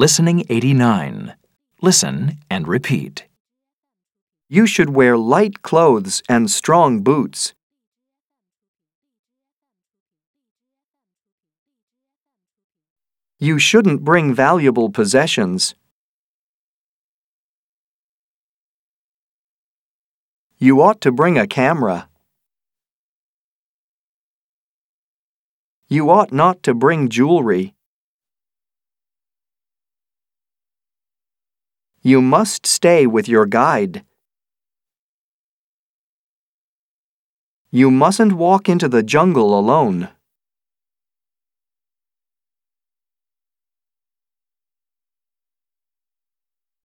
Listening 89. Listen and repeat. You should wear light clothes and strong boots. You shouldn't bring valuable possessions. You ought to bring a camera. You ought not to bring jewelry. You must stay with your guide. You mustn't walk into the jungle alone.